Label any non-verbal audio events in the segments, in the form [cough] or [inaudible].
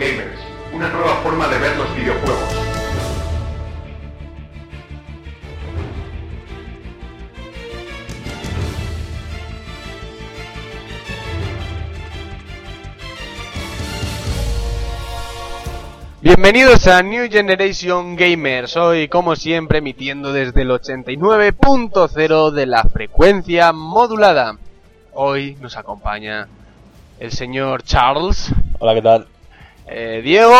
Gamers, una nueva forma de ver los videojuegos. Bienvenidos a New Generation Gamers, hoy como siempre emitiendo desde el 89.0 de la frecuencia modulada. Hoy nos acompaña el señor Charles, Hola, ¿qué tal? Eh, Diego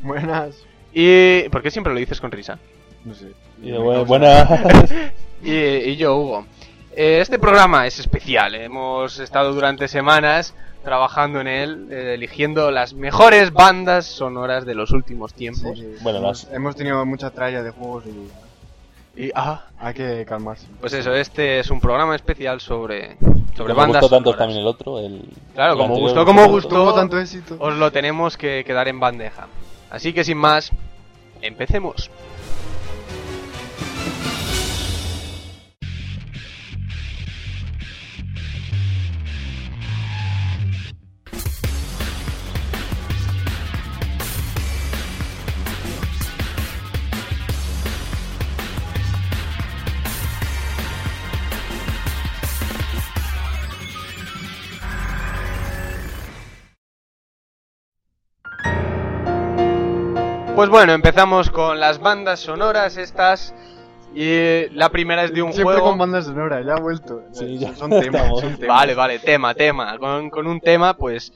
Buenas. y... ¿Por qué siempre lo dices con risa? No sé. Y de bu- buenas. [laughs] Y, y yo, Hugo. Eh, este programa es especial, eh, hemos estado durante semanas trabajando en él, eh, eligiendo las mejores bandas sonoras de los últimos tiempos. Bueno, las- hemos tenido mucha tralla de juegos y Y, ah, hay que calmarse. Pues eso, este es un programa especial sobre, sobre me bandas gustó tanto sonoras. también el otro. El, Claro, el como anterior, gustó, como gustó. Tanto éxito. Os lo tenemos que, que dar en bandeja. Así que sin más, empecemos. Pues bueno, empezamos con las bandas sonoras estas. Y la primera es de un Siempre juego. con bandas sonoras, ya ha vuelto. Sí, ya Son temas, estamos. son temas. Vale, vale, tema, tema. Con, con un tema, pues,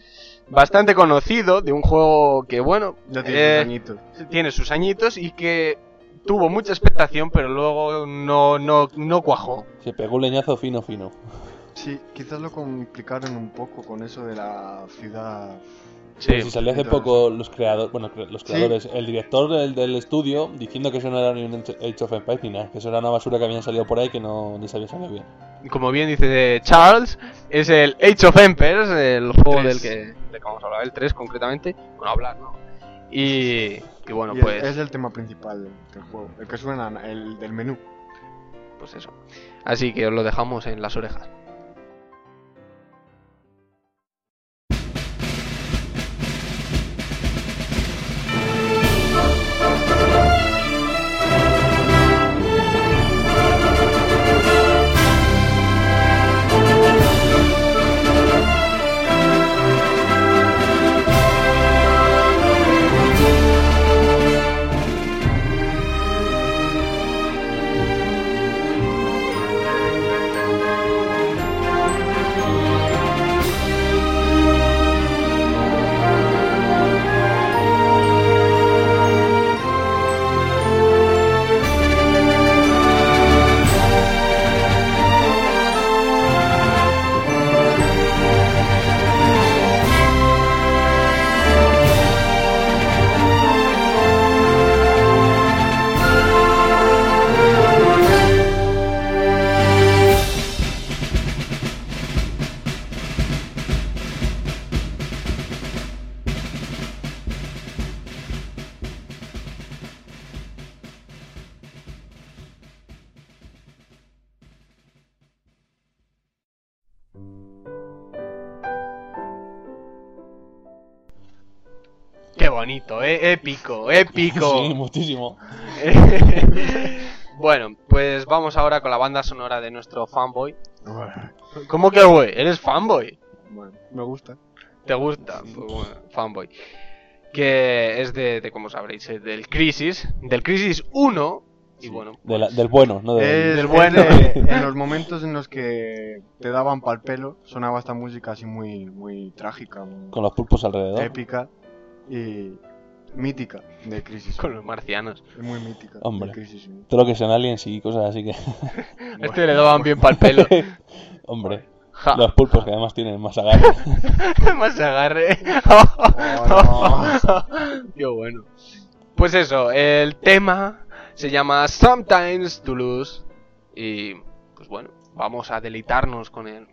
bastante conocido, de un juego que, bueno, Ya tiene eh, sus añitos. tiene sus añitos y que tuvo mucha expectación, pero luego no, no, no cuajó. Se pegó un leñazo fino, fino. Sí, quizás lo complicaron un poco con eso de la ciudad. Sí, Pero si salió hace entonces- poco los creadores, bueno, los Sí. creadores, el director del, del estudio diciendo que eso no era ni un Age of Empires ni nada, que eso era una basura que habían salido por ahí que no ni sabía salido bien. como bien dice Charles, es el Age of Empires, el juego del que, del que vamos a hablar, el 3 concretamente, bueno, hablar, ¿no? Y, y bueno, Y pues, Es el tema principal del, del juego. El que suena, el del menú. pues eso. Así que os lo dejamos en las orejas. Épico, [laughs] épico. Sí, muchísimo. [laughs] bueno, pues vamos ahora con la banda sonora de nuestro fanboy. ¿Cómo que güey? ¿Eres fanboy? Bueno, me gusta. ¿Te gusta? Pues bueno, fanboy. Que es de, de, como sabréis, eh, del Crisis, del Crisis 1. Y bueno, De la- del bueno, no del... Es, del es bueno. de- en [laughs] los momentos en los que te daban pal pelo, sonaba esta música así muy, muy trágica, muy Con los pulpos alrededor. épica y mítica de Crisis. con los marcianos. Es muy mítica. Hombre. de Crisis. Todo lo que sean aliens y cosas así que... A [laughs] este le daban bien pa'l pelo. [laughs] Hombre, Ja. los pulpos que además tienen más agarre. [laughs] Más agarre. Qué bueno. Pues eso, el tema se llama Sometimes to Lose. Y pues bueno, vamos a deleitarnos con él.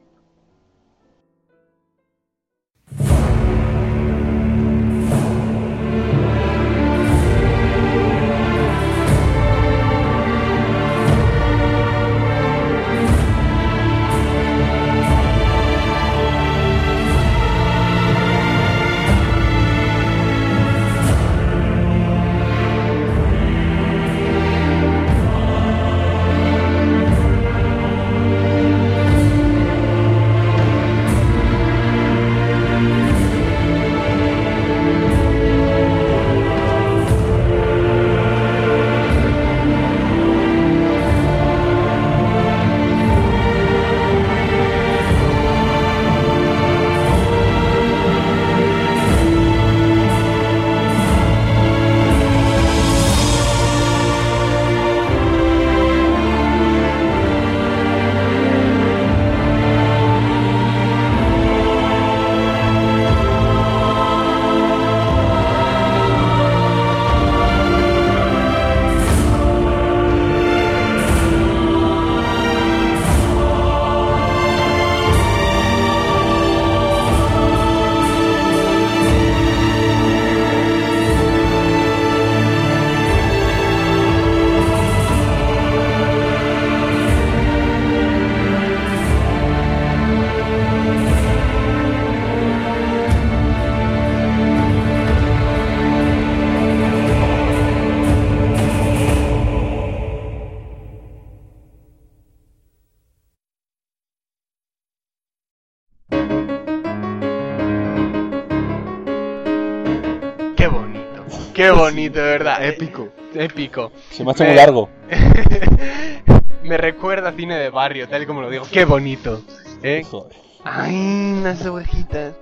Qué bonito, de verdad. Épico. Épico. Se me ha hecho Me- muy largo. [laughs] Me recuerda a cine de barrio, tal y como lo digo. Qué bonito. ¿Eh? Joder. Ay, las ovejitas.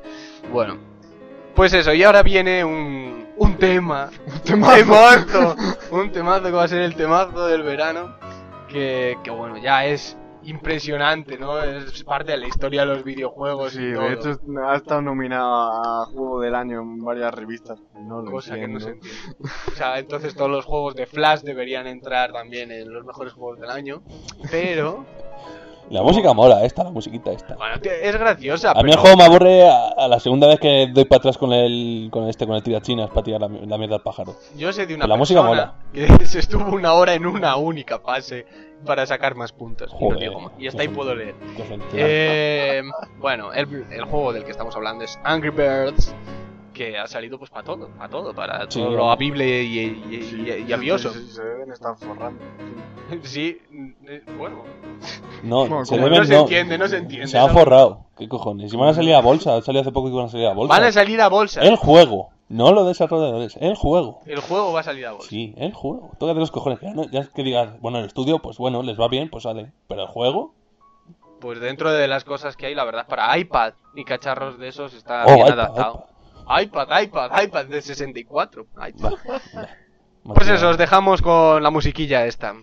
Bueno, pues eso, y ahora viene un, un tema. Un temazo. un temazo que va a ser el temazo del verano. Que, que bueno, ya es impresionante, ¿no? Es parte de la historia de los videojuegos Sí, y todo. de hecho ha estado nominado a Juego del Año en varias revistas. No lo cosa que no entiendo. se entiende. O sea, entonces todos los juegos de Flash deberían entrar también en los mejores juegos del año. Pero, La música mola, esta, la musiquita esta. bueno, es graciosa. A mí pero- el juego me aburre a, a la segunda vez que doy para atrás con el con este con el tirachinas para tirar la, la mierda al pájaro. Yo sé de una Pero la música persona que [laughs] se estuvo una hora en una única fase para sacar más puntos. Y, no Joder, digo más. y hasta ahí puedo leer. Eh, bueno, el, el juego del que estamos hablando es Angry Birds, que ha salido pues para todo, para todo, para Sí, todo lo ¿no? habible y, y, y- y avioso. Se, se deben estar forrando. Sí, bueno, no, bueno, [laughs] se deben, no se no. entiende, no se entiende. Se han ¿no? forrado. ¿Qué cojones? Si van a salir a bolsa, ha salido hace poco que iban a salir a bolsa. Van a salir a bolsa. El juego, no los desarrolladores, el juego. El juego va a salir a bolsa. Sí, el juego. Tócate los cojones. Ya, no, ya es que digas, bueno, el estudio, pues bueno, les va bien, pues sale. Pero el juego, Pues dentro de las cosas que hay, la verdad, para iPad y cacharros de esos está Oh, bien iPad, adaptado. iPad, iPad, iPad de 64. iPad. bah, bah. Pues eso, os dejamos con la musiquilla esta.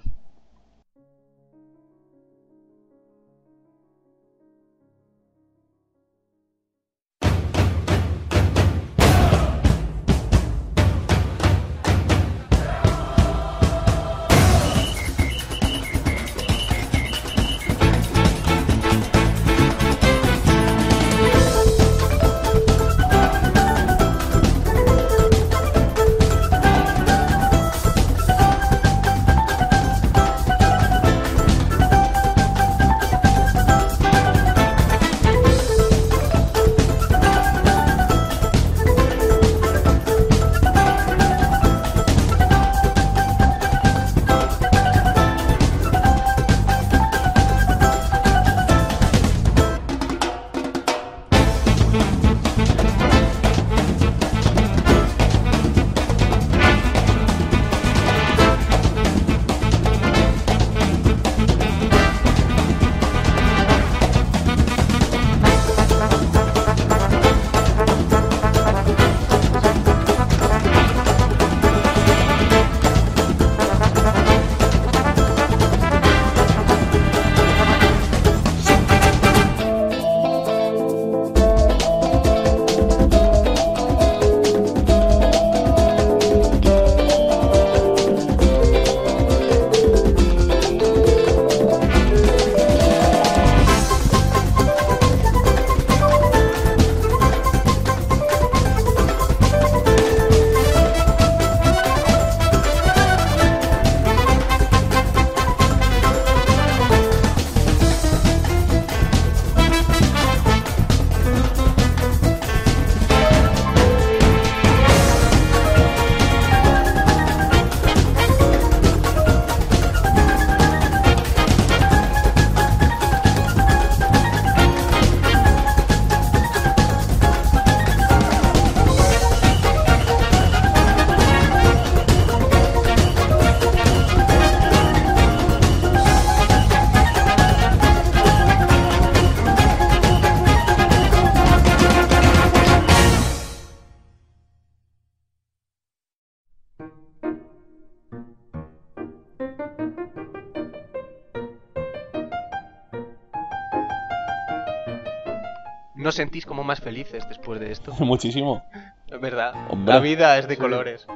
Sentís como más felices después de esto? [laughs] Muchísimo. Es verdad. Hombre. La vida es de Sí. colores.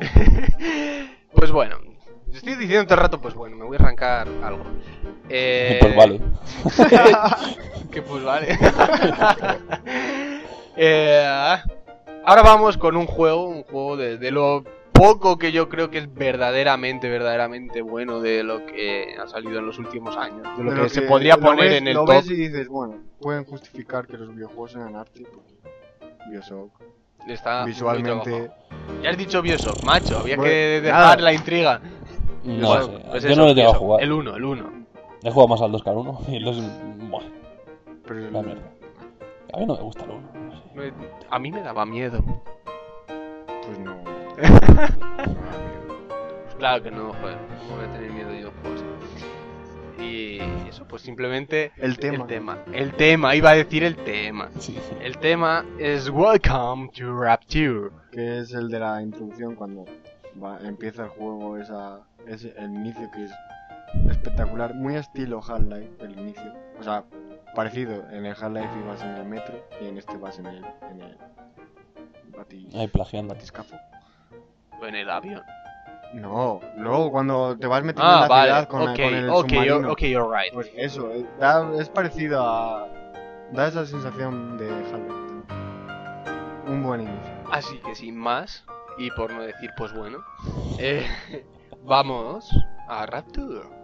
[laughs] pues bueno. Estoy diciendo todo el rato, pues bueno, me voy a arrancar algo. Eh, [laughs] Pues vale. que pues vale. Eh, ahora vamos con un juego, un juego de, de lo poco que yo creo que es verdaderamente, verdaderamente bueno de lo que ha salido en los últimos años. De lo, De que, se podría lo poner ves- en el lo top. ves y dices, bueno, pueden justificar que los videojuegos sean arte. pues, Bioshock. Está Visualmente. Ya has dicho Bioshock, macho. Había Bueno, que dejar nada. la intriga. No Pues- pues Yo eso, no lo he llegado a jugar. El 1, el 1. He jugado más al 2 que al 1. [laughs] Y el 2 buah, Pero la mierda. A mí no me gusta el 1. No sé. A mí me daba miedo. Pues no. [laughs] Claro que no, joder. ¿Cómo voy a tener miedo yo? Pues. Y eso, pues simplemente. El tema. El tema. El tema, iba a decir el tema. Sí. El tema es Welcome to Rapture. Que es el de la introducción cuando va- empieza el juego, esa, ese, el inicio que es espectacular. Muy estilo Half-Life, el inicio. O sea, parecido. En el Half-Life ibas en el metro y en este vas en el, en el bati- Ahí plagiando. batiscafo. En el avión. No, luego cuando te vas metiendo en Ah, la vale. ciudad con, ok, con el ok, submarino. you're, ok. Pues eso, eh, da- es parecido a... Da esa sensación de Half-Life. Un buen inicio. Así que sin más, y por no decir pues bueno, eh, [laughs] vamos a Rapture.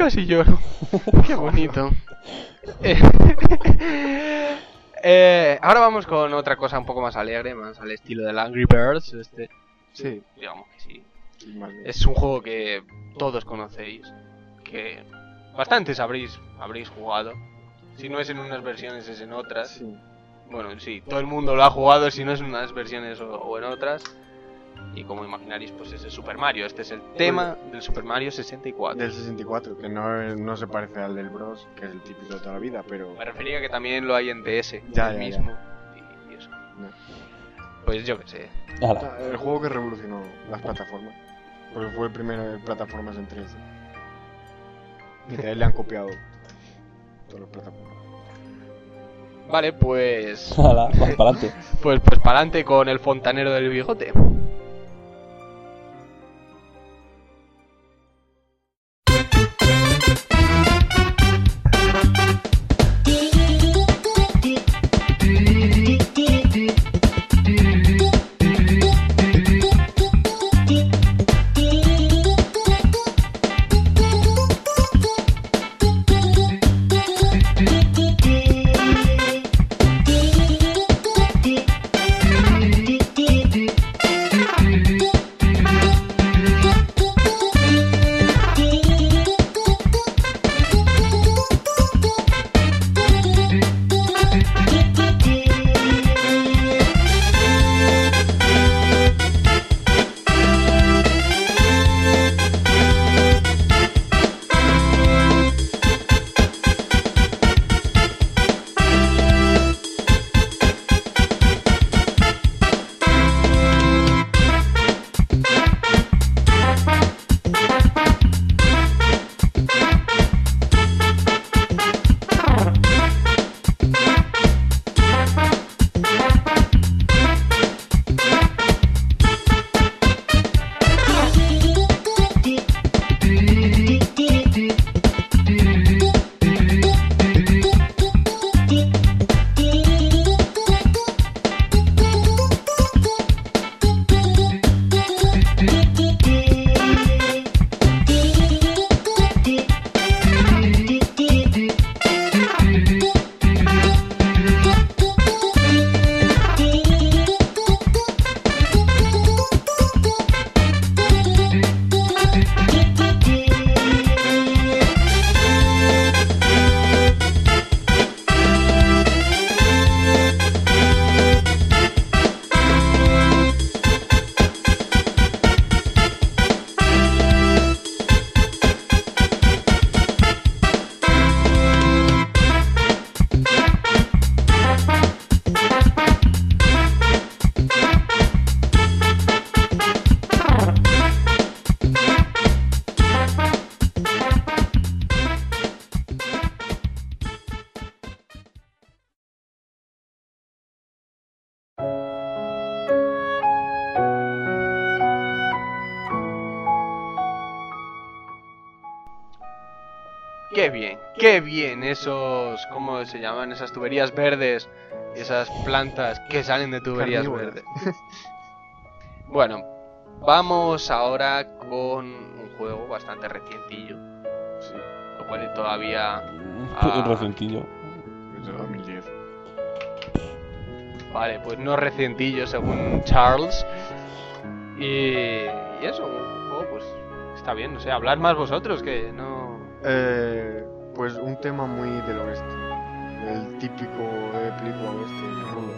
Casi lloro. [laughs] Qué bonito. [laughs] Eh, ahora vamos con otra cosa un poco más alegre, más al estilo del Angry Birds. Este, Sí, digamos que sí. Es un juego que todos conocéis, que bastantes habréis, habréis jugado. Si no es en unas versiones, es en otras. Sí. Bueno, sí, todo el mundo lo ha jugado, si no es en unas versiones o, o en otras. Y como imaginaréis, pues es el Super Mario. Este es el tema del Super Mario 64. Del 64, que no, es- no se parece al del Bros, que es el típico de toda la vida, pero... Me refería que también lo hay en DS, Ya, el ya, mismo. Y, y eso. Pues yo qué sé. Ala. El juego que revolucionó las plataformas. Porque fue el primero de plataformas en 3D. Y de ahí le han copiado todas las plataformas. Vale, pues. Ala, vamos para adelante. [laughs] Pues, pues para adelante con el fontanero del bigote. Bien, esos, ¿cómo se llaman? Esas tuberías verdes, esas plantas que salen de tuberías verdes. [laughs] Bueno, vamos ahora con un juego bastante recientillo, Sí, lo cual todavía... Ah. Desde 2010. Vale, pues no recientillo según Charles. Y, y eso, un juego pues está bien, no sé, hablar más vosotros que no... Eh, pues un tema muy del oeste. El típico de película oeste, rudo.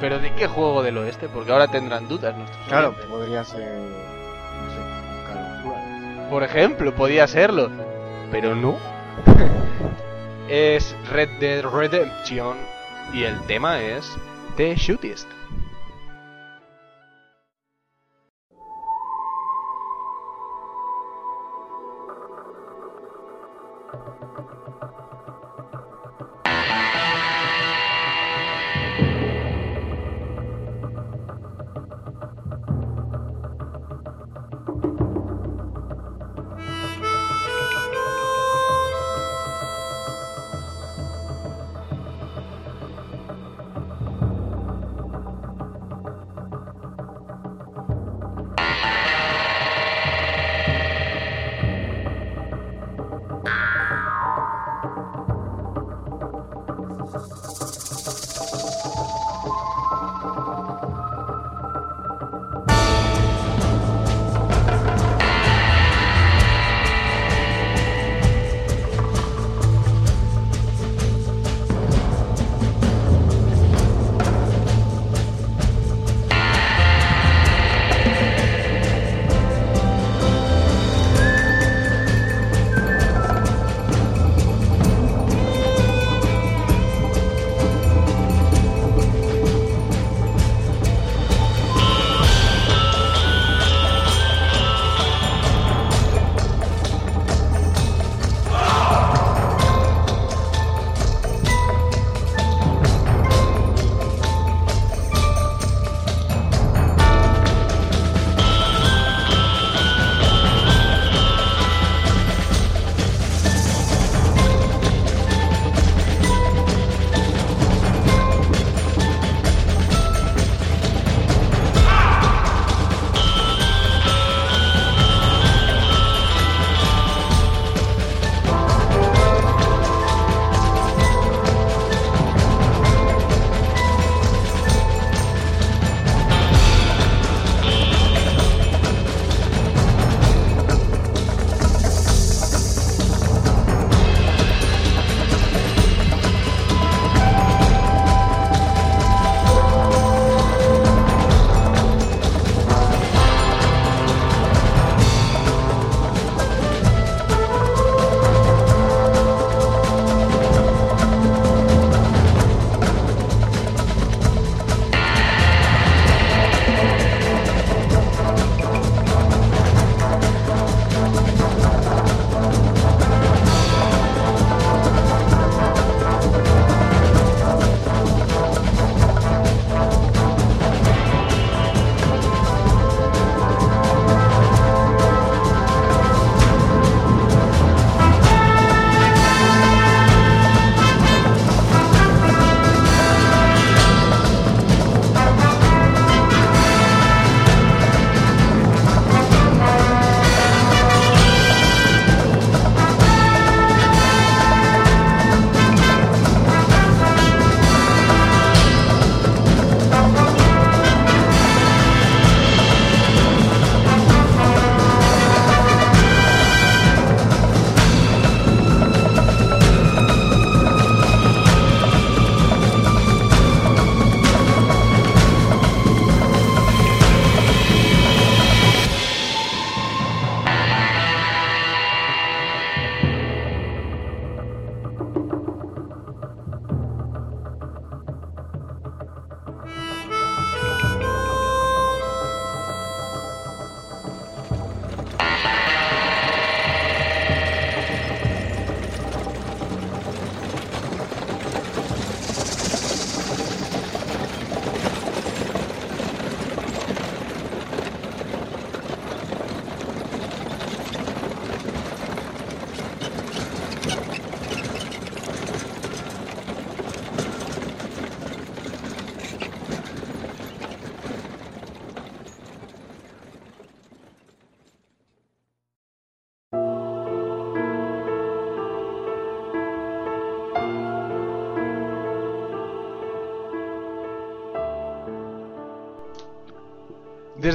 Pero ¿de qué juego del oeste? Porque ahora tendrán dudas nuestros Claro, oyentes. podría ser. No sé, Call. Por ejemplo, podía serlo. Pero no. [laughs] es Red Dead Redemption. Y el tema es The Shootist.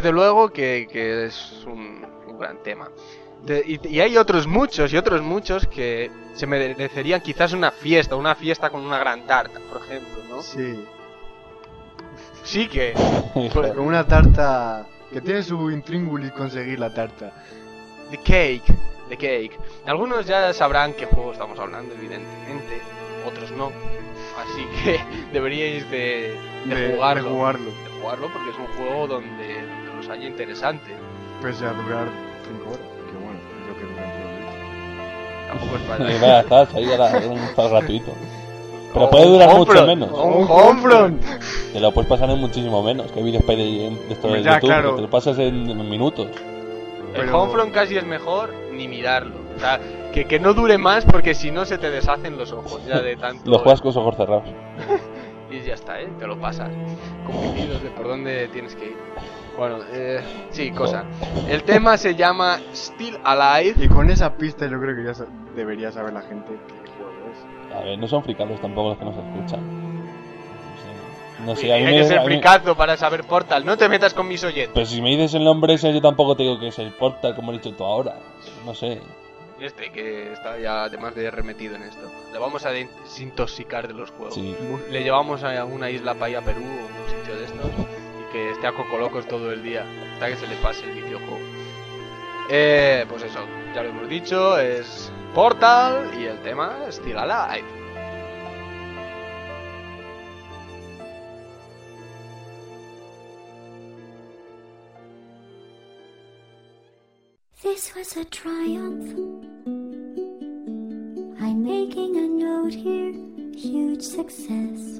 Desde luego que, que es un, un gran tema. De- y, y hay otros muchos y otros muchos que se merecerían quizás una fiesta, una fiesta con una gran tarta, por ejemplo, ¿no? Sí. Sí que... Joder. [laughs] Con una tarta que tiene su intríngulis conseguir la tarta. The Cake, The Cake. Algunos ya sabrán qué juego estamos hablando, evidentemente, otros no. Así que [laughs] deberíais de, de De- jugarlo. de jugarlo. De jugarlo porque es un juego donde, haya interesante. Pese a durar 5 horas. Que bueno, yo que duran Tampoco es Y para... vaya, estás ahí ahora un [laughs] juego gratuito. Pero puede durar mucho menos. un Homefront. Te lo puedes pasar en muchísimo menos. Que hay vídeos de, de esto de Ya, YouTube. claro. Que te lo pasas en, minutos. El Pero- Homefront casi es mejor ni mirarlo. O sea, que, que no dure más porque si no se te deshacen los ojos ya de tanto... Lo juegas con los ojos cerrados. [laughs] Y ya está, ¿eh? Te lo pasas. Convencidos de por dónde tienes que ir. Bueno, eh, sí, cosa. El tema se llama Still Alive. Y con esa pista yo creo que ya debería saber la gente qué juego es. A ver, no son fricados tampoco los que nos escuchan. No sé, no sé a mí Hay me- que ser a mí- fricazo para saber Portal. No te metas con mis oyentes. Pero si me dices el nombre ese, yo tampoco te digo que es el Portal, como he dicho tú ahora. No sé. Este que está ya además de remetido en esto. Le vamos a desintoxicar de los juegos. Sí. Le llevamos a una isla para ir a Perú o un sitio de estos esté a cocolocos todo el día hasta que se le pase el videojuego. Eh, pues eso, ya lo hemos dicho, es Portal y el tema Still Alive. This was a triumph. I'm making a note here, huge success.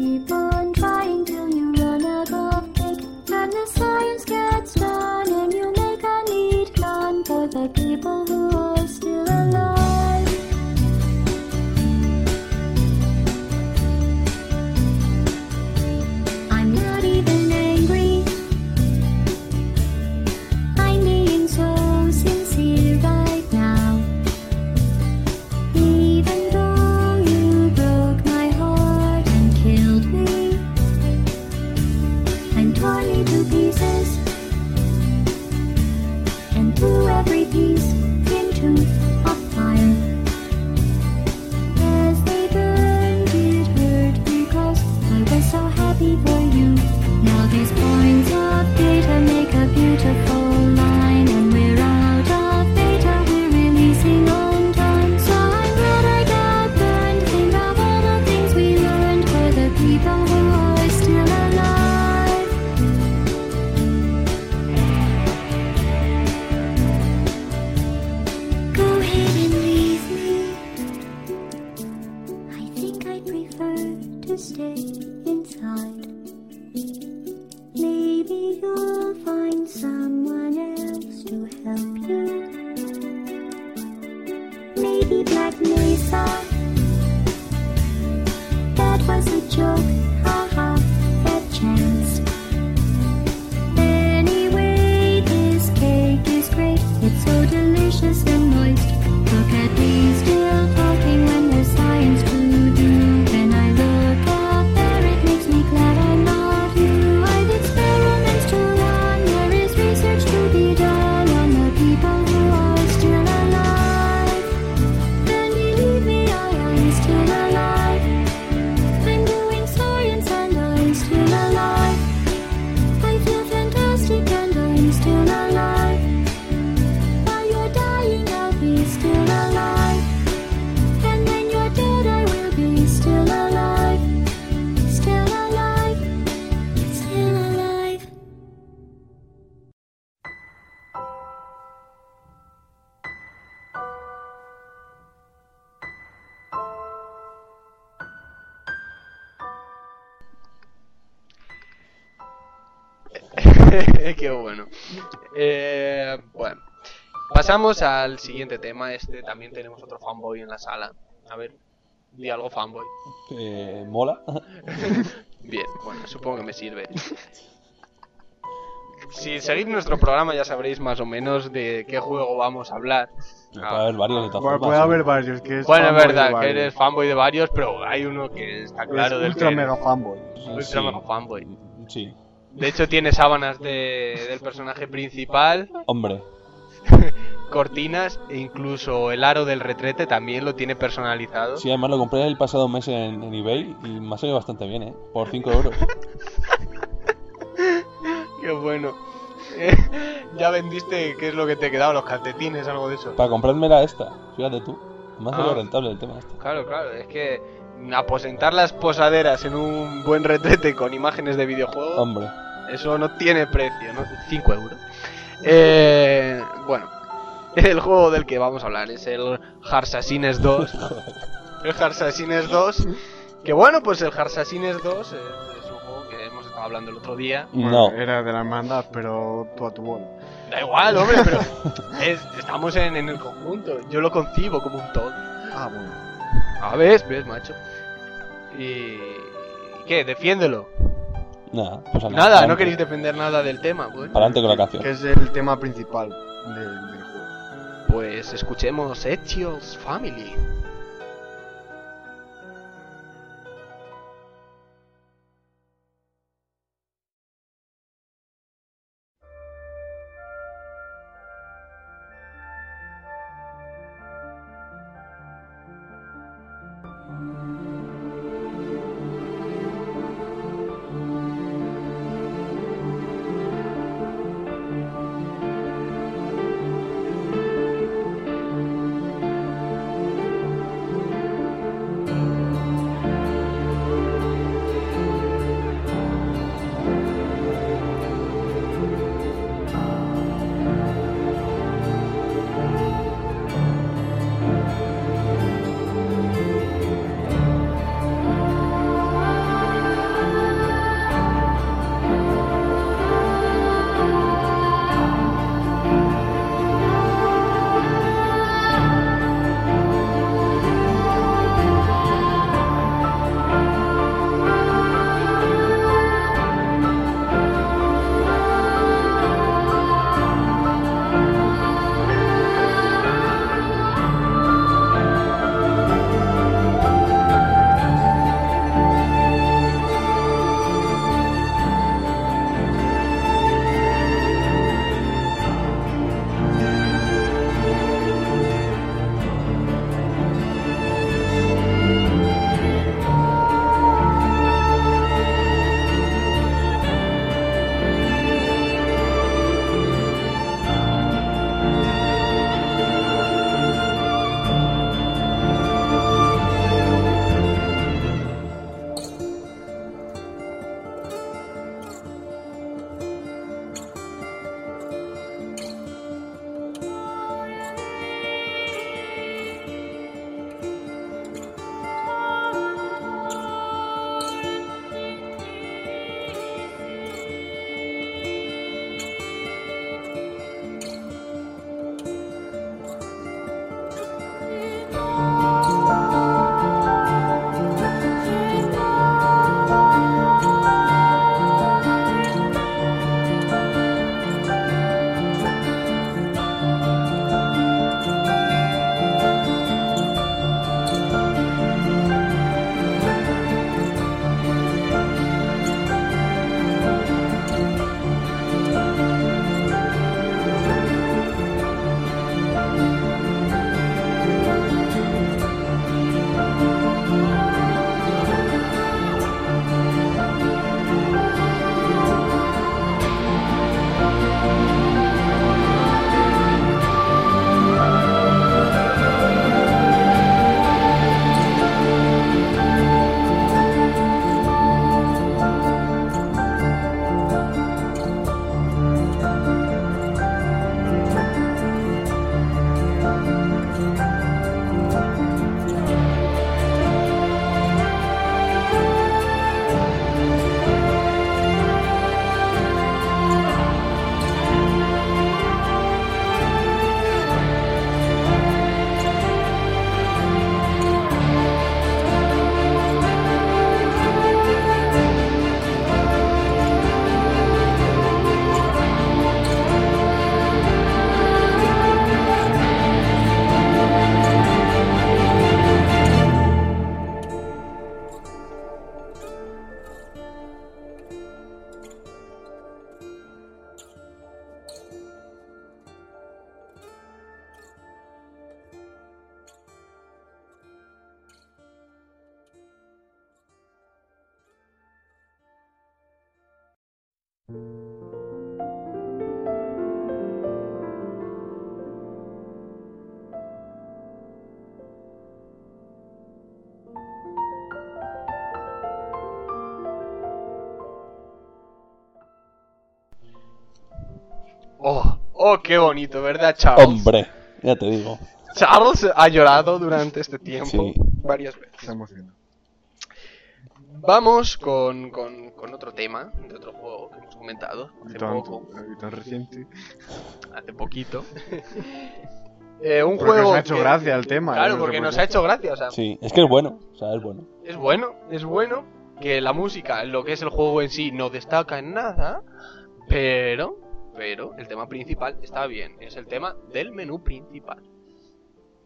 pasamos al siguiente tema. Este también tenemos otro fanboy en la sala. A ver, di algo fanboy. Eh, mola. [laughs] Bien, bueno, supongo que me sirve. Si seguís nuestro programa ya sabréis más o menos de qué juego vamos a hablar. Puede haber varios de todas Bueno, formas. puede haber varios, que es Bueno, es verdad que eres fanboy de varios, pero hay uno que está claro es del ultra que mega fanboy. ultra Sí. mega fanboy. Sí. De hecho tiene sábanas de- del personaje principal, Hombre, [laughs] cortinas e incluso el aro del retrete también lo tiene personalizado. sí, además lo compré el pasado mes en, en eBay y me ha salido bastante bien, ¿eh? Por 5 euros. [laughs] Qué bueno. Eh, [laughs] ya vendiste qué es lo que te quedaba, los calcetines, algo de eso. Para comprármela esta, fíjate tú. Salido Ah. rentable el tema este. Claro, claro, es que aposentar las posaderas en un buen retrete con imágenes de videojuegos, Hombre, eso no tiene precio, ¿no? 5 euros. Eh, bueno, [laughs] el juego del que vamos a hablar es el Harsasines 2. [laughs] El Harsasines 2, que bueno, pues el Harsasines 2 es, es un juego que hemos estado hablando el otro día. no. Bueno, era de la hermandad, pero tú a tu bola. Da igual, hombre, pero [laughs] es- estamos en, en el conjunto. Yo lo concibo como un todo. Ah, bueno. A ver, ves, macho. Y... ¿Qué? Defiéndelo. Nada, pues Nada, no queréis defender nada del tema. Bueno, Adelante con la canción. Que es el tema principal del, del juego. pues escuchemos Ezio's Family. Oh, qué bonito, ¿verdad, Charles? Hombre, ya te digo. Charles ha llorado durante este tiempo Sí. varias veces. Está emocionado. Vamos con, con, con otro tema de otro juego que hemos comentado hace tan, poco, y tan reciente. hace poquito. [laughs] Eh, un Porque juego nos ha hecho que- gracia el tema. Claro, sé porque por nos ha hecho gracia, o sea, Sí, es que es bueno. O sea, es bueno. es bueno, es bueno que la música, lo que es el juego en sí, no destaca en nada, pero, pero el tema principal está bien, es el tema del menú principal.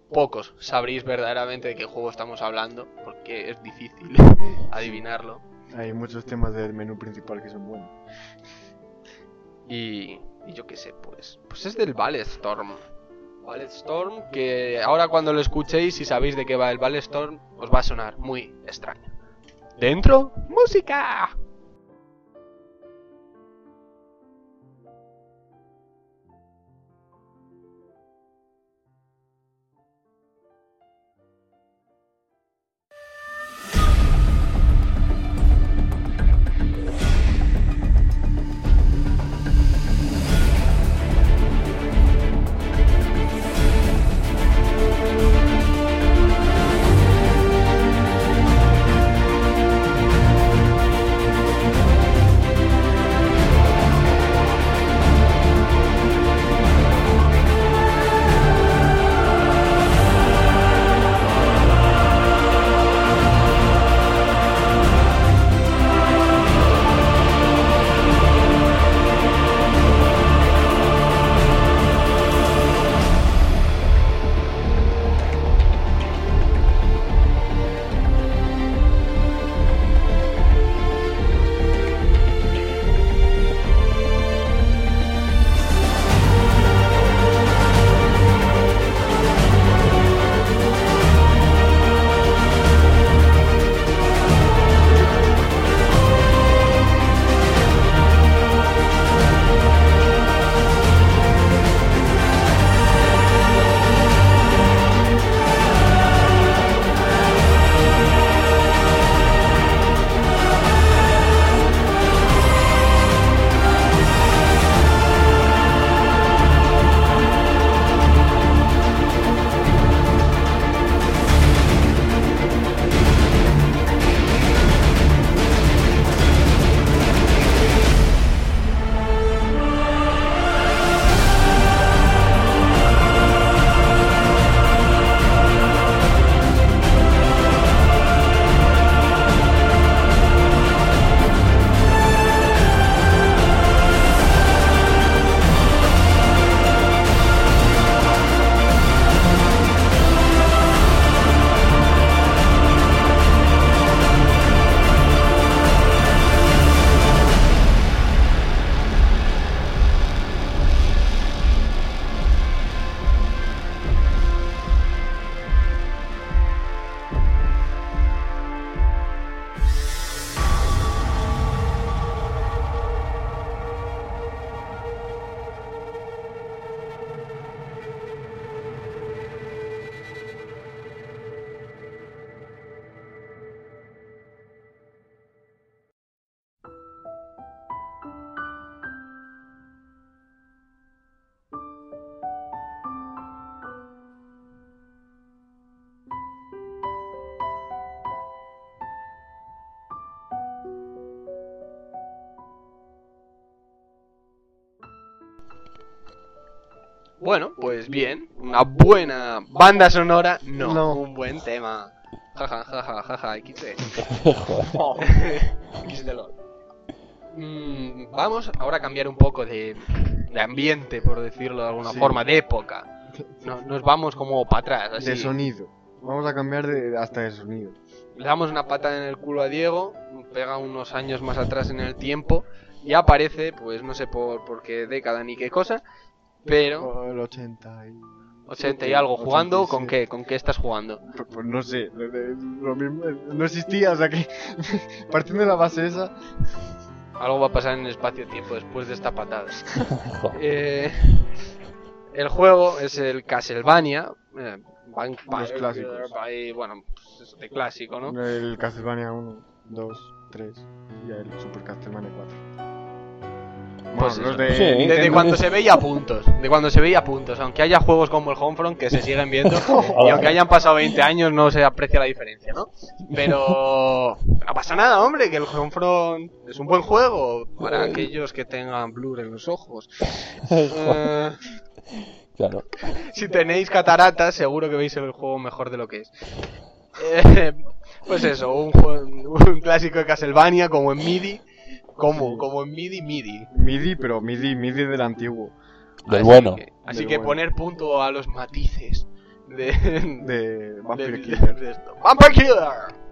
Pocos sabréis verdaderamente de qué juego estamos hablando, porque es difícil [laughs] [laughs] adivinarlo. Hay muchos temas del menú principal que son buenos. Y, y yo qué sé, pues, pues es del Ballet Storm. Ballet Storm, que ahora cuando lo escuchéis y sabéis de qué va el Ballet Storm, os va a sonar muy extraño. ¿Dentro? ¡Música! Bueno, pues bien, una buena banda sonora, no, No. un buen tema. Jaja, jaja, jaja, XD. LOL. Mm, vamos ahora a cambiar un poco de, de ambiente, por decirlo de alguna Sí. forma, de época. No- nos vamos como para atrás, así. De sonido. Vamos a cambiar de, hasta de sonido. Le damos una patada en el culo a Diego, pega unos años más atrás en el tiempo y aparece, pues no sé por, por qué década ni qué cosa, pero el 80 y... 80 y algo jugando, ¿con 87. qué? ¿Con qué estás jugando? Pues, pues no sé, lo, mismo, no existía, o sea que [laughs] partiendo de la base esa, Algo va a pasar en el espacio-tiempo después de esta patada. [laughs] Eh, el juego es el Castlevania. eh, Los clásicos. ahí, bueno, pues eso de clásico, ¿no? el Castlevania 1, 2, 3 y el Super Castlevania 4. Pues los eso. de Sí. De, de Nintendo- cuando se veía a puntos, de cuando se veía a puntos, aunque haya juegos como el Homefront que se siguen viendo [laughs] y aunque hayan pasado 20 años no se aprecia la diferencia, ¿no? Pero no pasa nada, hombre, que el Homefront es un buen juego para aquellos que tengan blur en los ojos. [laughs] Eh, Claro. si tenéis cataratas, seguro que veis el juego mejor de lo que es. Eh, pues eso, un, un clásico de Castlevania como en MIDI, como, como en MIDI, MIDI. MIDI, pero MIDI, MIDI del antiguo. Del Así bueno. que- así Del que bueno. poner punto a los matices de, De [laughs] Vampire de- Killer. de esto. Vampire Killer.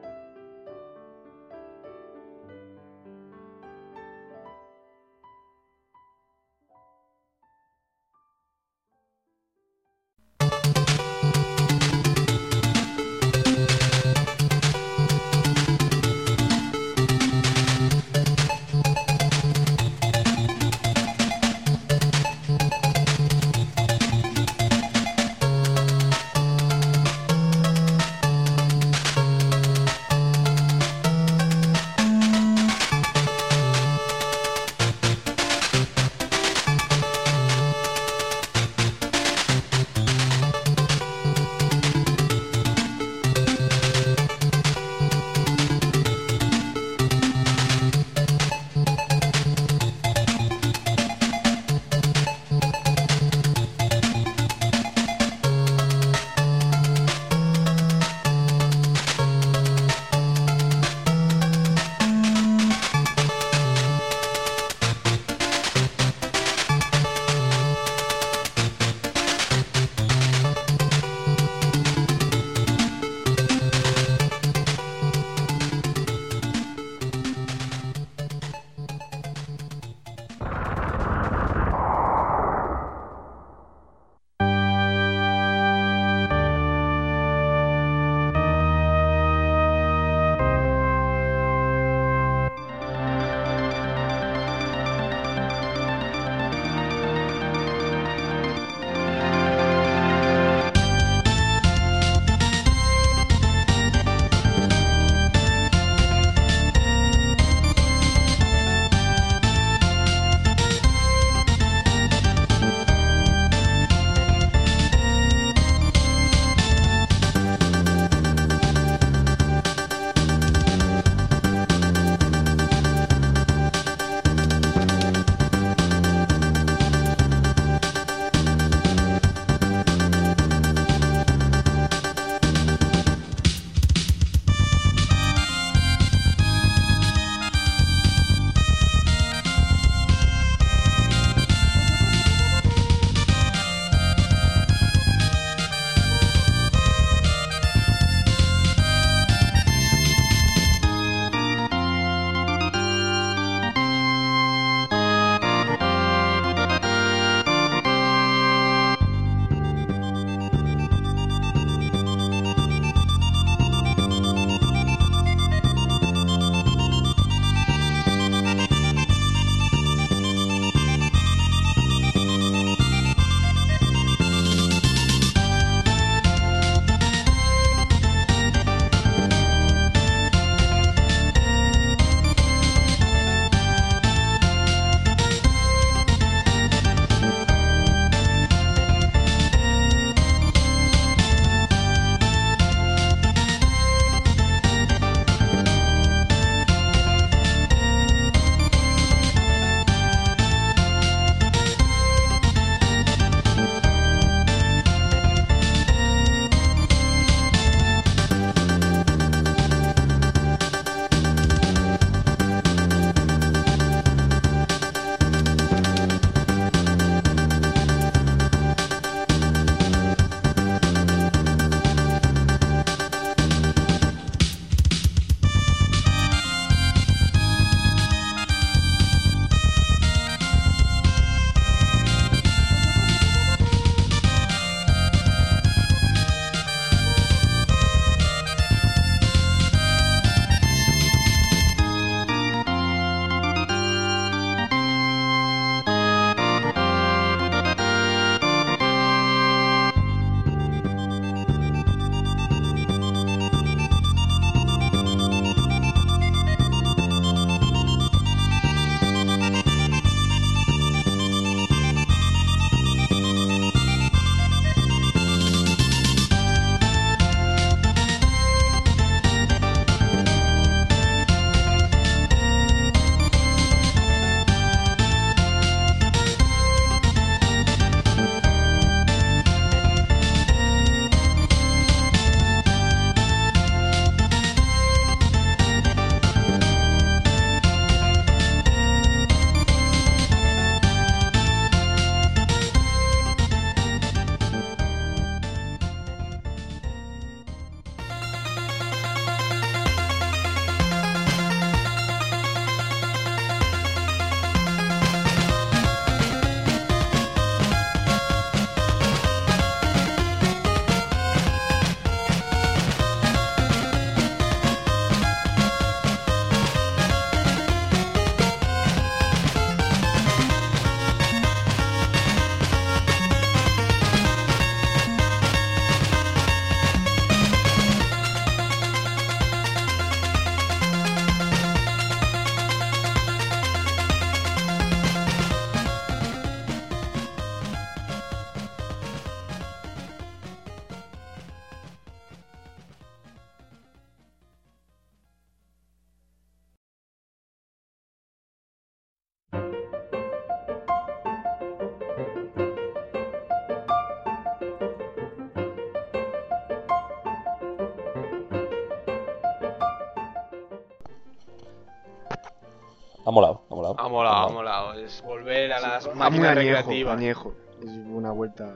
Molado, ha molado. Ha molado, ha molado. Es volver a las muy máquinas añejo, recreativas. añejo. Es una vuelta.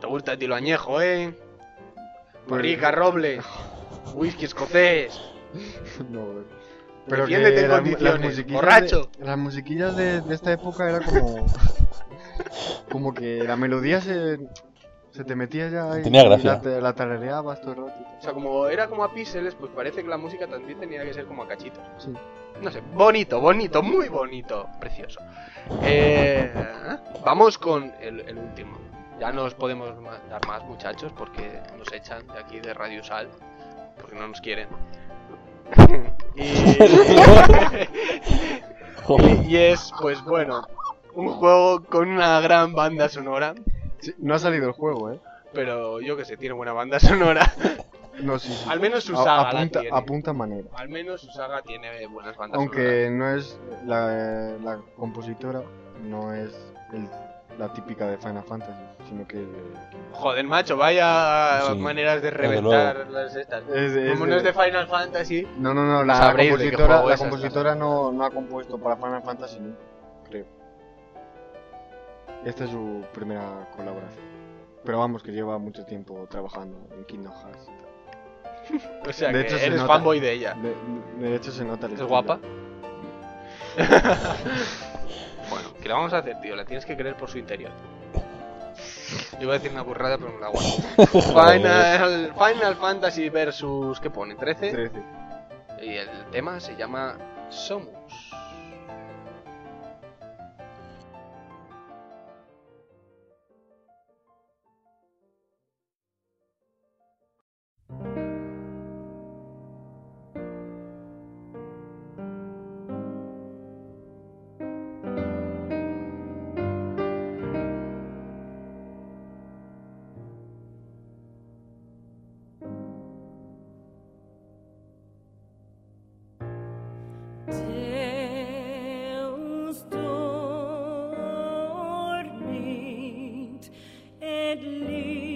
¿Te gusta a ti lo añejo, eh? Pues- Rica Robles. [laughs] Whisky escocés. no, Defiéndete en las- condiciones, musiquillas borracho. de- las musiquillas de, de esta época era como. [laughs] como que la melodía se. Se te metía ya. y- Tenía y gracia. la, la tarareabas todo el rato. O sea, como era como a píxeles, pues parece que la música también tenía que ser como a cachitos. Sí. No sé, bonito, bonito, muy bonito, precioso. Eh, vamos con el, el último. Ya no os podemos dar más, muchachos, porque nos echan de aquí de Radio Sal, porque no nos quieren. [laughs] y, [laughs] [laughs] y es, pues bueno, un juego con una gran banda sonora, Sí, No ha salido el juego, ¿eh? pero yo que sé, tiene buena banda [laughs] sonora. No, sí, sí. Al menos su A- saga la apunta, tiene. apunta manera. Al menos su saga tiene buenas bandas sonoras. Aunque no es la, la compositora, no es el- la típica de Final Fantasy, sino que Joder, macho, vaya Sí, maneras de reventar las estas. es, es Como no es de Final Fantasy, No, no, no, la, compositora, la compositora no, no ha compuesto para Final Fantasy nunca, creo. Esta es su primera colaboración. Pero vamos, que lleva mucho tiempo trabajando en Kingdom Hearts. y tal. [laughs] o sea De que hecho, eres nota. fanboy de ella. De, de hecho se nota el ¿Es estilo. guapa? [laughs] Bueno, ¿qué le vamos a hacer, tío? La tienes que creer por su interior. Yo iba a decir una burrada, pero no la aguanto. [laughs] Final, Final Fantasy versus... ¿Qué pone? ¿13? 13. Y el tema se llama Somos. gently.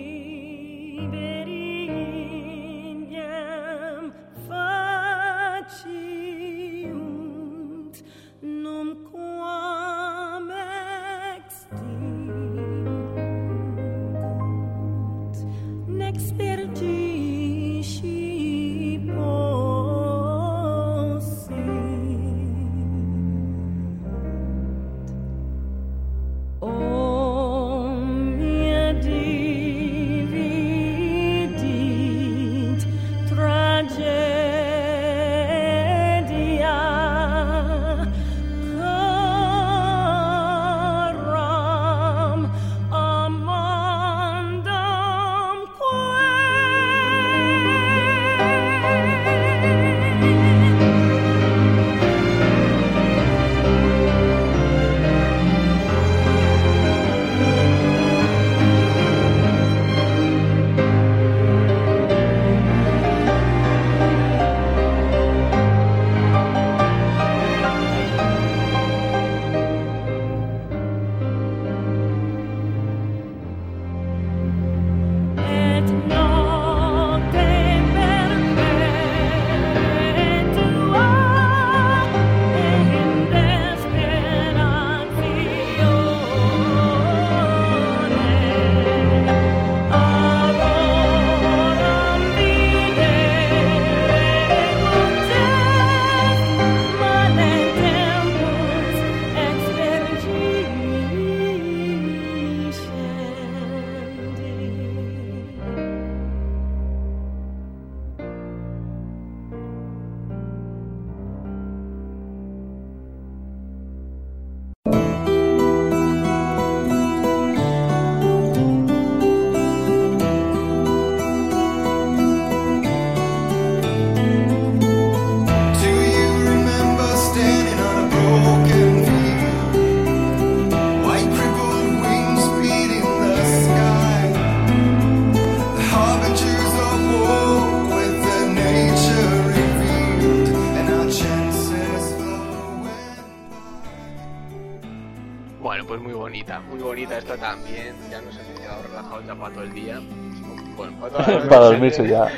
Dormirse ya.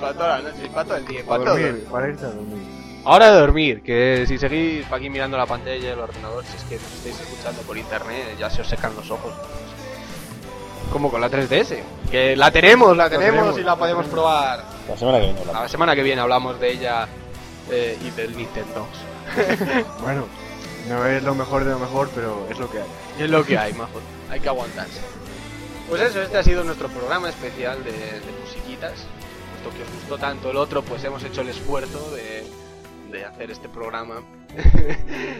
Para toda la noche, para todo el día, Para para todo. dormir, para irte a dormir. Ahora de dormir, que si seguís aquí mirando la pantalla del ordenador, si es que nos estáis escuchando por internet, ya se os secan los ojos. Como con la 3DS, que la tenemos, la tenemos, tenemos, y la podemos probar. La semana que viene hablamos. La semana que viene hablamos de ella eh, y del Nintendo. [laughs] Bueno, no es lo mejor de lo mejor, pero es lo que hay. Es lo que hay, majo. Hay que aguantarse. Pues eso, este ha sido nuestro programa especial de, de musiquitas. Puesto que os gustó tanto el otro, pues hemos hecho el esfuerzo de, de hacer este programa. [laughs]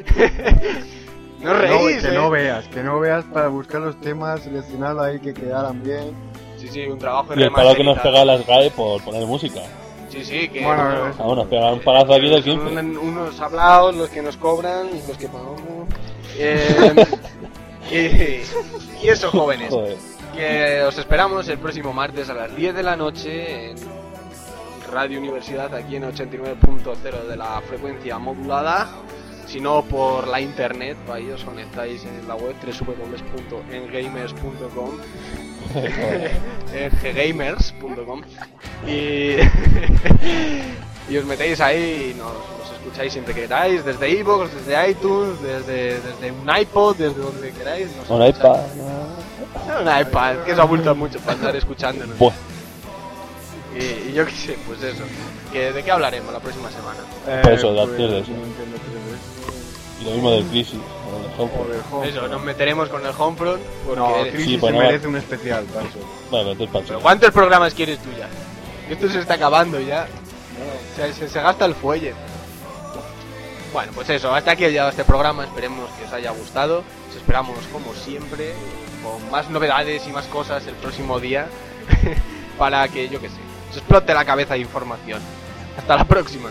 no No, reís, que ¿eh? no veas, que no veas para buscar los temas, seleccionarlo ahí que quedaran bien. Sí, sí, un trabajo Y el palo que nos pega las GAE por poner música. Sí, sí, que Bueno, no- Ah, bueno, nos pega un palazo aquí del 15. son unos hablados los que nos cobran los que pagamos. Eh, [laughs] y, y eso, jóvenes. Joder. Que os esperamos el próximo martes a las 10 de la noche en Radio Universidad, aquí en 89.0 de la frecuencia modulada. Si no, por la internet, ahí os conectáis en la web www.engamers.com ggamers.com [laughs] y, [laughs] y os metéis ahí y nos escucháis siempre que queráis, desde iVoox, desde iTunes, desde, desde un iPod, desde donde queráis. Un escucháis. iPad. ¿no? Un iPad, que se abulta mucho para estar escuchándonos. Buah. Y, y yo qué sé, pues eso. Que, ¿De qué hablaremos la próxima semana? Por eso, de pues, eso. Nintendo 3DS, Y lo mismo del Crisis. o del o Homefront. Eso, nos meteremos con el Homefront. Porque... No, Crisis Sí, se pues no. merece un especial, eso. Bueno, entonces Pero ¿Cuántos programas quieres tú ya? Esto se está acabando ya. Se, se- se gasta el fuelle. Bueno, pues eso, hasta aquí ha llegado este programa. Esperemos que os haya gustado. Os esperamos, como siempre, con más novedades y más cosas el próximo día. [laughs] para que, yo qué sé, os explote la cabeza de información. Hasta la próxima.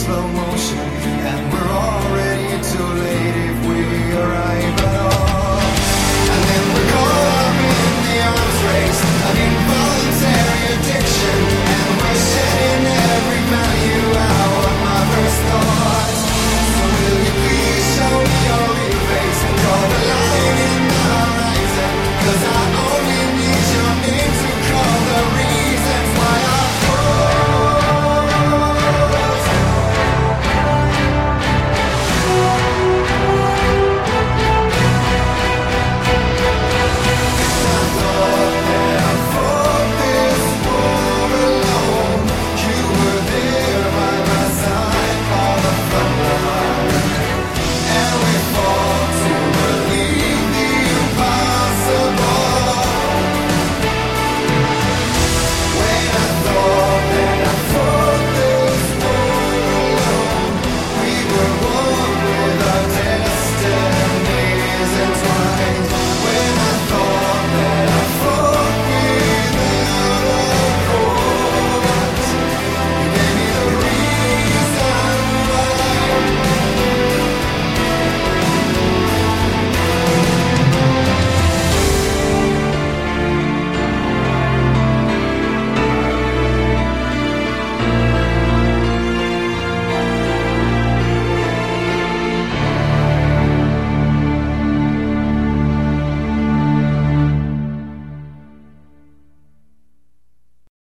Slow motion, and we're already too late